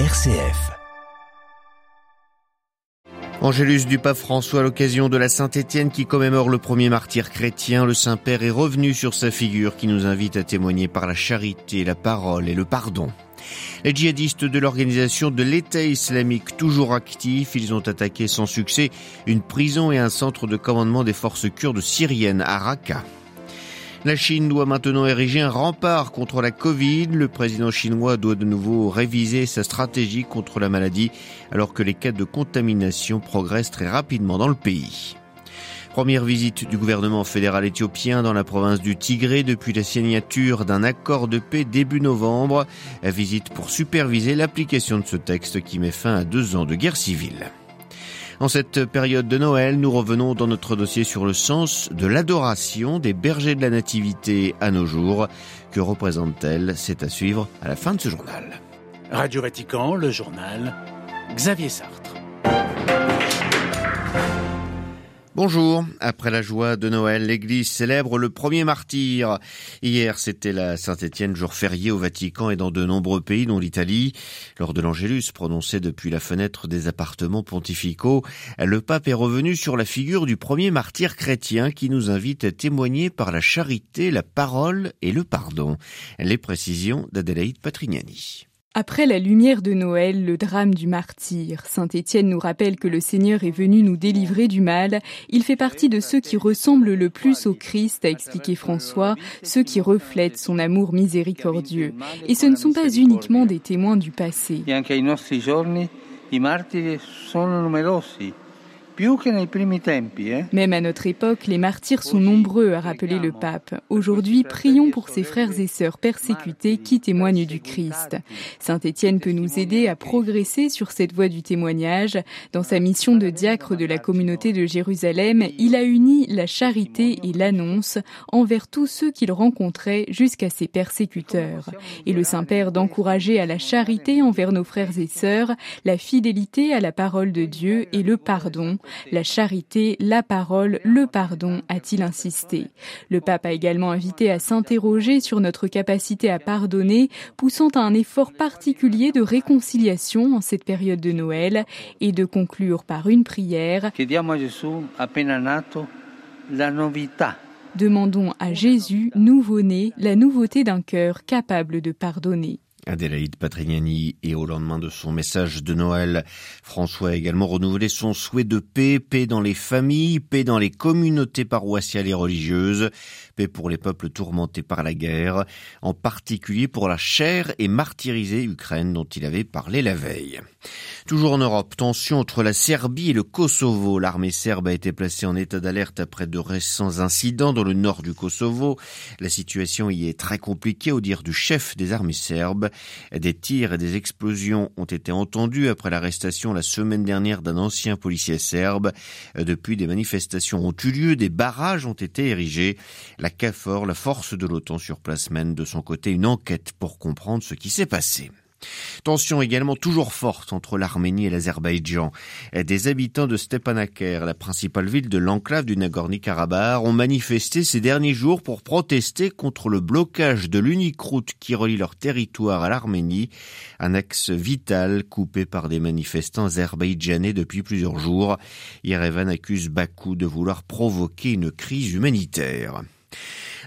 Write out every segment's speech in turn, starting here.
RCF. Angélus du pape François à l'occasion de la Saint-Étienne qui commémore le premier martyr chrétien, le Saint-Père est revenu sur sa figure qui nous invite à témoigner par la charité, la parole et le pardon. Les djihadistes de l'organisation de l'État islamique toujours actifs, ils ont attaqué sans succès une prison et un centre de commandement des forces kurdes syriennes à Raqqa. La Chine doit maintenant ériger un rempart contre la Covid. Le président chinois doit de nouveau réviser sa stratégie contre la maladie alors que les cas de contamination progressent très rapidement dans le pays. Première visite du gouvernement fédéral éthiopien dans la province du Tigré depuis la signature d'un accord de paix début novembre. Visite pour superviser l'application de ce texte qui met fin à deux ans de guerre civile. En cette période de Noël, nous revenons dans notre dossier sur le sens de l'adoration des bergers de la Nativité à nos jours. Que représente-t-elle? C'est à suivre à la fin de ce journal. Radio Vatican, le journal, Xavier Sartre. Bonjour. Après la joie de Noël, l'Église célèbre le premier martyr. Hier, c'était la Saint-Étienne, jour férié au Vatican et dans de nombreux pays, dont l'Italie. Lors de l'Angélus, prononcé depuis la fenêtre des appartements pontificaux, le pape est revenu sur la figure du premier martyr chrétien qui nous invite à témoigner par la charité, la parole et le pardon. Les précisions d'Adélaïde Patrignani. Après la lumière de Noël, le drame du martyr, Saint Étienne nous rappelle que le Seigneur est venu nous délivrer du mal. Il fait partie de ceux qui ressemblent le plus au Christ, a expliqué François, ceux qui reflètent son amour miséricordieux. Et ce ne sont pas uniquement des témoins du passé. Même à notre époque, les martyrs sont nombreux, a rappelé le pape. Aujourd'hui, prions pour ces frères et sœurs persécutés qui témoignent du Christ. Saint Étienne peut nous aider à progresser sur cette voie du témoignage. Dans sa mission de diacre de la communauté de Jérusalem, il a uni la charité et l'annonce envers tous ceux qu'il rencontrait jusqu'à ses persécuteurs. Et le Saint-Père d'encourager à la charité envers nos frères et sœurs, la fidélité à la parole de Dieu et le pardon la charité, la parole, le pardon, a-t-il insisté. Le pape a également invité à s'interroger sur notre capacité à pardonner, poussant à un effort particulier de réconciliation en cette période de Noël et de conclure par une prière. Demandons à Jésus, nouveau-né, la nouveauté d'un cœur capable de pardonner. Adélaïde Patrignani et au lendemain de son message de Noël, François a également renouvelé son souhait de paix, paix dans les familles, paix dans les communautés paroissiales et religieuses, paix pour les peuples tourmentés par la guerre, en particulier pour la chère et martyrisée Ukraine dont il avait parlé la veille. Toujours en Europe, tension entre la Serbie et le Kosovo. L'armée serbe a été placée en état d'alerte après de récents incidents dans le nord du Kosovo. La situation y est très compliquée au dire du chef des armées serbes. Des tirs et des explosions ont été entendus après l'arrestation la semaine dernière d'un ancien policier serbe. Depuis, des manifestations ont eu lieu, des barrages ont été érigés. La CAFOR, la force de l'OTAN sur place, mène de son côté une enquête pour comprendre ce qui s'est passé. Tension également toujours forte entre l'Arménie et l'Azerbaïdjan. Des habitants de Stepanakert, la principale ville de l'enclave du Nagorno-Karabakh, ont manifesté ces derniers jours pour protester contre le blocage de l'unique route qui relie leur territoire à l'Arménie, un axe vital coupé par des manifestants azerbaïdjanais depuis plusieurs jours. Yerevan accuse Bakou de vouloir provoquer une crise humanitaire.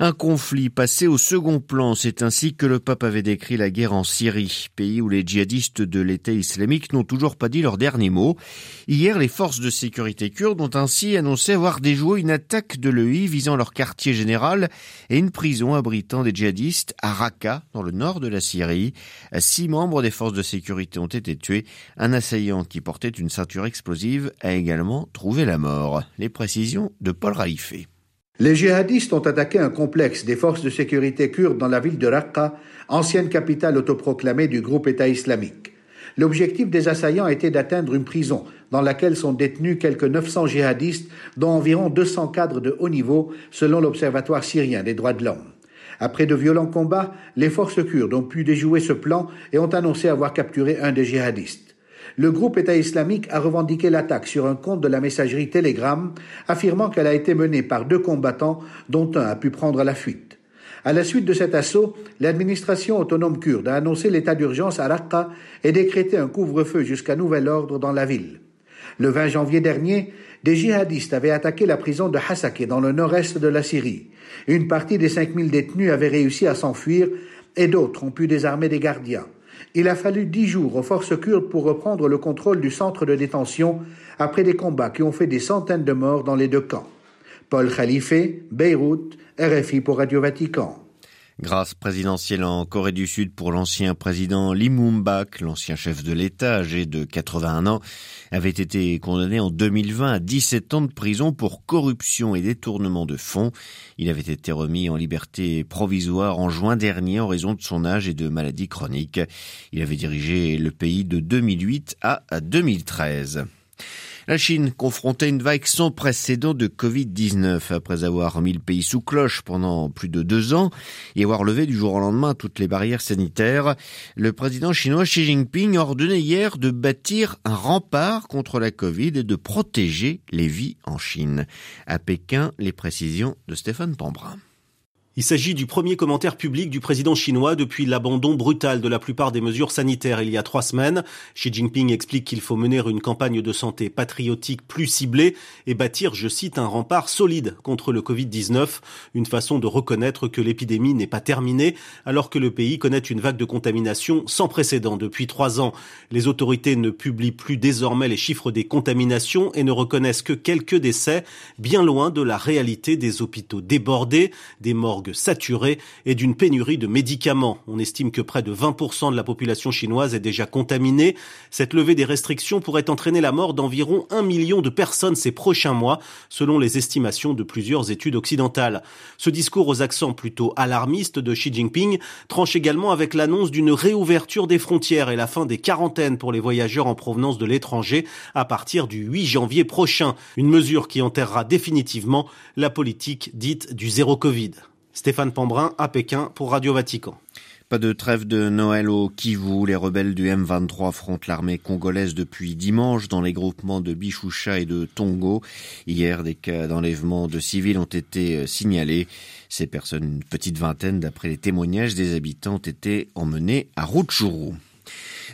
Un conflit passé au second plan, c'est ainsi que le pape avait décrit la guerre en Syrie, pays où les djihadistes de l'État islamique n'ont toujours pas dit leur dernier mot. Hier, les forces de sécurité kurdes ont ainsi annoncé avoir déjoué une attaque de l'EI visant leur quartier général et une prison abritant des djihadistes à Raqqa, dans le nord de la Syrie. Six membres des forces de sécurité ont été tués. Un assaillant qui portait une ceinture explosive a également trouvé la mort. Les précisions de Paul Raifé. Les djihadistes ont attaqué un complexe des forces de sécurité kurdes dans la ville de Raqqa, ancienne capitale autoproclamée du groupe État islamique. L'objectif des assaillants était d'atteindre une prison dans laquelle sont détenus quelques 900 djihadistes, dont environ 200 cadres de haut niveau, selon l'Observatoire syrien des droits de l'homme. Après de violents combats, les forces kurdes ont pu déjouer ce plan et ont annoncé avoir capturé un des djihadistes. Le groupe État islamique a revendiqué l'attaque sur un compte de la messagerie Telegram, affirmant qu'elle a été menée par deux combattants dont un a pu prendre la fuite. À la suite de cet assaut, l'administration autonome kurde a annoncé l'état d'urgence à Raqqa et décrété un couvre-feu jusqu'à nouvel ordre dans la ville. Le 20 janvier dernier, des djihadistes avaient attaqué la prison de Hasake dans le nord-est de la Syrie. Une partie des 5000 détenus avait réussi à s'enfuir et d'autres ont pu désarmer des gardiens. Il a fallu dix jours aux forces kurdes pour reprendre le contrôle du centre de détention après des combats qui ont fait des centaines de morts dans les deux camps. Paul Khalife, Beyrouth, RFI pour Radio Vatican. Grâce présidentielle en Corée du Sud pour l'ancien président Lee Moon-bak, l'ancien chef de l'État âgé de 81 ans, avait été condamné en 2020 à 17 ans de prison pour corruption et détournement de fonds. Il avait été remis en liberté provisoire en juin dernier en raison de son âge et de maladies chroniques. Il avait dirigé le pays de 2008 à 2013. La Chine confrontait une vague sans précédent de Covid-19 après avoir mis le pays sous cloche pendant plus de deux ans et avoir levé du jour au lendemain toutes les barrières sanitaires. Le président chinois Xi Jinping ordonnait hier de bâtir un rempart contre la Covid et de protéger les vies en Chine. À Pékin, les précisions de Stéphane Pambrin. Il s'agit du premier commentaire public du président chinois depuis l'abandon brutal de la plupart des mesures sanitaires il y a trois semaines. Xi Jinping explique qu'il faut mener une campagne de santé patriotique plus ciblée et bâtir, je cite, un rempart solide contre le Covid-19, une façon de reconnaître que l'épidémie n'est pas terminée alors que le pays connaît une vague de contamination sans précédent depuis trois ans. Les autorités ne publient plus désormais les chiffres des contaminations et ne reconnaissent que quelques décès, bien loin de la réalité des hôpitaux débordés, des morts saturée et d'une pénurie de médicaments. On estime que près de 20% de la population chinoise est déjà contaminée. Cette levée des restrictions pourrait entraîner la mort d'environ un million de personnes ces prochains mois, selon les estimations de plusieurs études occidentales. Ce discours aux accents plutôt alarmistes de Xi Jinping tranche également avec l'annonce d'une réouverture des frontières et la fin des quarantaines pour les voyageurs en provenance de l'étranger à partir du 8 janvier prochain, une mesure qui enterrera définitivement la politique dite du zéro Covid. Stéphane Pambrin à Pékin pour Radio Vatican. Pas de trêve de Noël au Kivu. Les rebelles du M23 affrontent l'armée congolaise depuis dimanche dans les groupements de Bichoucha et de Tongo. Hier, des cas d'enlèvement de civils ont été euh, signalés. Ces personnes, une petite vingtaine d'après les témoignages des habitants, ont été emmenées à Rutshuru.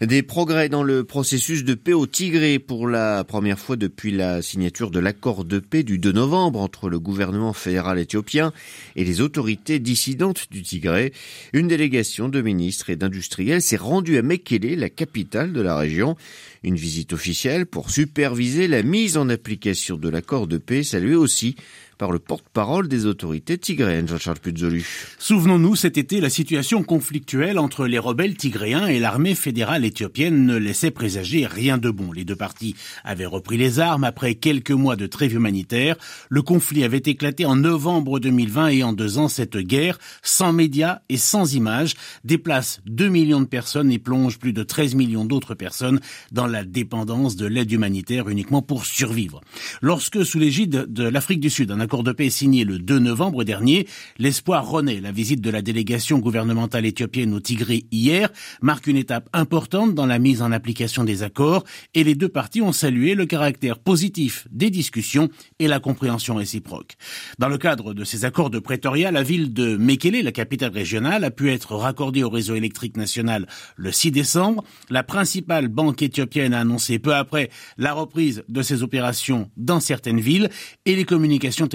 Des progrès dans le processus de paix au Tigré pour la première fois depuis la signature de l'accord de paix du 2 novembre entre le gouvernement fédéral éthiopien et les autorités dissidentes du Tigré. Une délégation de ministres et d'industriels s'est rendue à Mekele, la capitale de la région. Une visite officielle pour superviser la mise en application de l'accord de paix saluée aussi par le porte-parole des autorités tigréennes, Jean-Charles Puzolu. Souvenons-nous, cet été, la situation conflictuelle entre les rebelles tigréens et l'armée fédérale éthiopienne ne laissait présager rien de bon. Les deux parties avaient repris les armes après quelques mois de trêve humanitaire. Le conflit avait éclaté en novembre 2020 et en deux ans, cette guerre, sans médias et sans images, déplace 2 millions de personnes et plonge plus de 13 millions d'autres personnes dans la dépendance de l'aide humanitaire uniquement pour survivre. Lorsque, sous l'égide de l'Afrique du Sud, accord de paix signé le 2 novembre dernier, l'espoir renaît. La visite de la délégation gouvernementale éthiopienne au Tigré hier marque une étape importante dans la mise en application des accords et les deux parties ont salué le caractère positif des discussions et la compréhension réciproque. Dans le cadre de ces accords de Pretoria, la ville de Mekele, la capitale régionale, a pu être raccordée au réseau électrique national le 6 décembre. La principale banque éthiopienne a annoncé peu après la reprise de ses opérations dans certaines villes et les communications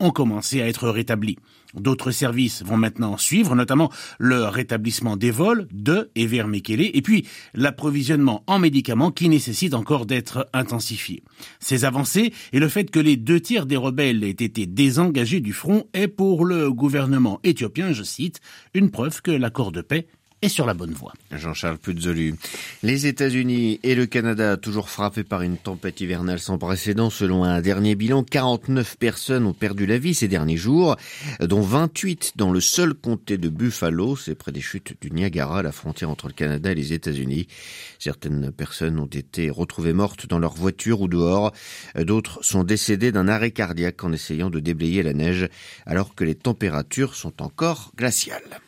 ont commencé à être rétablis. D'autres services vont maintenant suivre, notamment le rétablissement des vols de et vers Mekele, et puis l'approvisionnement en médicaments qui nécessite encore d'être intensifié. Ces avancées et le fait que les deux tiers des rebelles aient été désengagés du front est pour le gouvernement éthiopien, je cite, une preuve que l'accord de paix sur la bonne voie. Jean-Charles Puzolu. Les États-Unis et le Canada, toujours frappés par une tempête hivernale sans précédent, selon un dernier bilan, 49 personnes ont perdu la vie ces derniers jours, dont 28 dans le seul comté de Buffalo, c'est près des chutes du Niagara, la frontière entre le Canada et les États-Unis. Certaines personnes ont été retrouvées mortes dans leur voiture ou dehors, d'autres sont décédées d'un arrêt cardiaque en essayant de déblayer la neige, alors que les températures sont encore glaciales.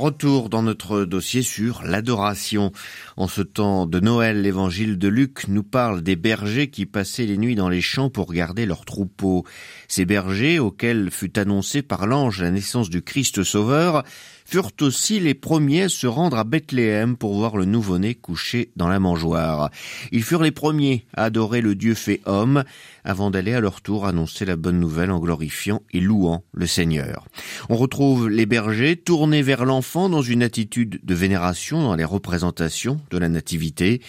Retour dans notre dossier sur l'adoration. En ce temps de Noël, l'évangile de Luc nous parle des bergers qui passaient les nuits dans les champs pour garder leurs troupeaux. Ces bergers, auxquels fut annoncé par l'ange la naissance du Christ Sauveur, furent aussi les premiers à se rendre à Bethléem pour voir le nouveau-né couché dans la mangeoire. Ils furent les premiers à adorer le Dieu fait homme, avant d'aller à leur tour annoncer la bonne nouvelle en glorifiant et louant le Seigneur. On retrouve les bergers tournés vers l'enfant dans une attitude de vénération dans les représentations de la Nativité.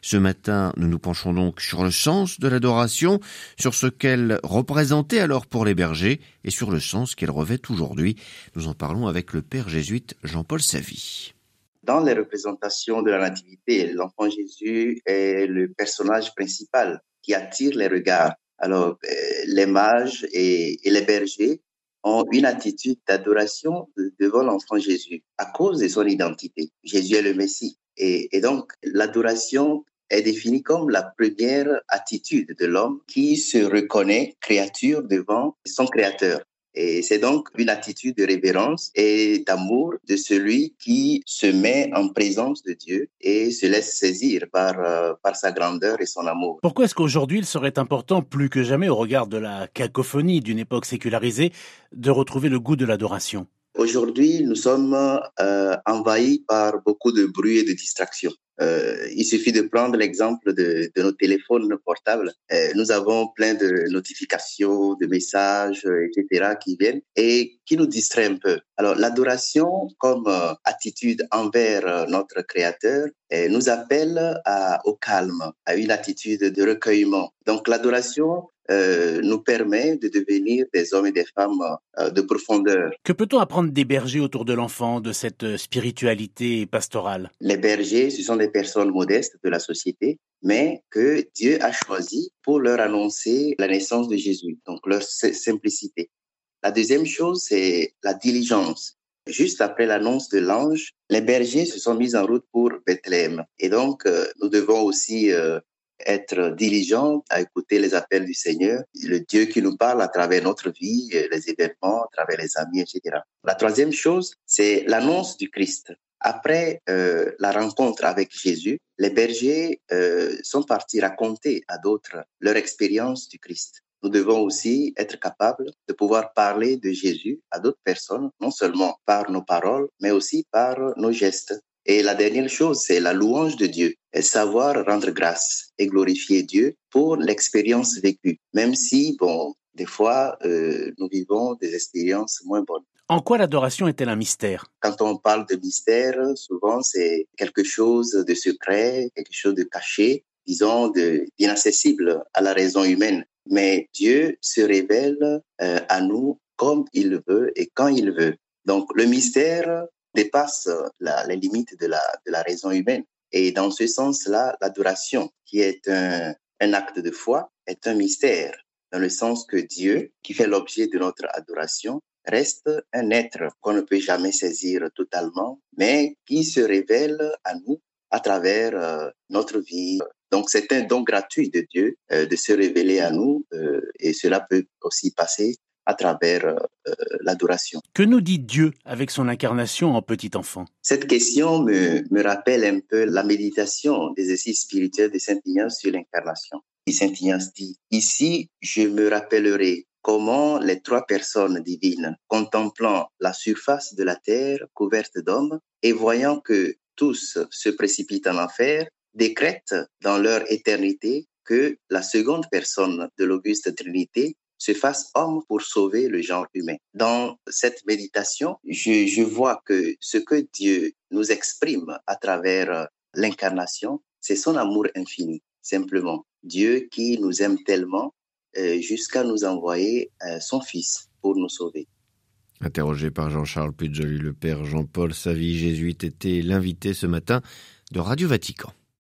Ce matin, nous nous penchons donc sur le sens de l'adoration, sur ce qu'elle représentait alors pour les bergers et sur le sens qu'elle revêt aujourd'hui. Nous en parlons avec le Père jésuite Jean-Paul Savy. Dans les représentations de la Nativité, l'enfant Jésus est le personnage principal qui attire les regards. Alors, euh, les mages et, les bergers ont une attitude d'adoration devant l'enfant Jésus à cause de son identité. Jésus est le Messie. Et, et donc, l'adoration est définie comme la première attitude de l'homme qui se reconnaît créature devant son créateur. Et c'est donc une attitude de révérence et d'amour de celui qui se met en présence de Dieu et se laisse saisir par, euh, par sa grandeur et son amour. Pourquoi est-ce qu'aujourd'hui il serait important, plus que jamais au regard de la cacophonie d'une époque sécularisée, de retrouver le goût de l'adoration? Aujourd'hui, nous sommes euh, envahis par beaucoup de bruit et de distractions. Euh, il suffit de prendre l'exemple de, nos téléphones portables. Euh, nous avons plein de notifications, de messages, etc. qui viennent et qui nous distraient un peu. Alors l'adoration comme euh, attitude envers euh, notre Créateur euh, nous appelle au calme, à une attitude de recueillement. Donc l'adoration euh, nous permet de devenir des hommes et des femmes euh, de profondeur. Que peut-on apprendre des bergers autour de l'enfant, de cette euh, spiritualité pastorale? Les bergers, ce sont des personnes modestes de la société, mais que Dieu a choisi pour leur annoncer la naissance de Jésus, donc leur simplicité. La deuxième chose, c'est la diligence. Juste après l'annonce de l'ange, les bergers se sont mis en route pour Bethléem. Et donc, nous devons aussi être diligent à écouter les appels du Seigneur, le Dieu qui nous parle à travers notre vie, les événements, à travers les amis, etc. La troisième chose, c'est l'annonce du Christ. Après euh, la rencontre avec Jésus, les bergers euh, sont partis raconter à d'autres leur expérience du Christ. Nous devons aussi être capables de pouvoir parler de Jésus à d'autres personnes, non seulement par nos paroles, mais aussi par nos gestes. Et la dernière chose, c'est la louange de Dieu savoir rendre grâce et glorifier Dieu pour l'expérience vécue, même si, bon, des fois, euh, nous vivons des expériences moins bonnes. En quoi l'adoration est-elle un mystère? Quand on parle de mystère, souvent c'est quelque chose de secret, quelque chose de caché, disons d'inaccessible à la raison humaine. Mais Dieu se révèle euh, à nous comme il veut et quand il veut. Donc le mystère dépasse la, les limites de la, de la raison humaine. Et dans ce sens-là, l'adoration, qui est un, acte de foi, est un mystère, dans le sens que Dieu, qui fait l'objet de notre adoration, reste un être qu'on ne peut jamais saisir totalement, mais qui se révèle à nous à travers euh, notre vie. Donc c'est un don gratuit de Dieu euh, de se révéler à nous euh, et cela peut aussi passer à travers euh, euh, l'adoration. Que nous dit Dieu avec son incarnation en petit enfant? Cette question me, me rappelle un peu la méditation des exercices spirituels de Saint Ignace sur l'incarnation. Et Saint Ignace dit, ici, je me rappellerai comment les trois personnes divines, contemplant la surface de la terre couverte d'hommes et voyant que tous se précipitent en enfer, décrètent dans leur éternité que la seconde personne de l'auguste Trinité se fasse homme pour sauver le genre humain. Dans cette méditation, je, vois que ce que Dieu nous exprime à travers euh, l'incarnation, c'est son amour infini, simplement. Dieu qui nous aime tellement euh, jusqu'à nous envoyer euh, son Fils pour nous sauver. Interrogé par Jean-Charles Pujoli, le père Jean-Paul Savy, jésuite, était l'invité ce matin de Radio Vatican.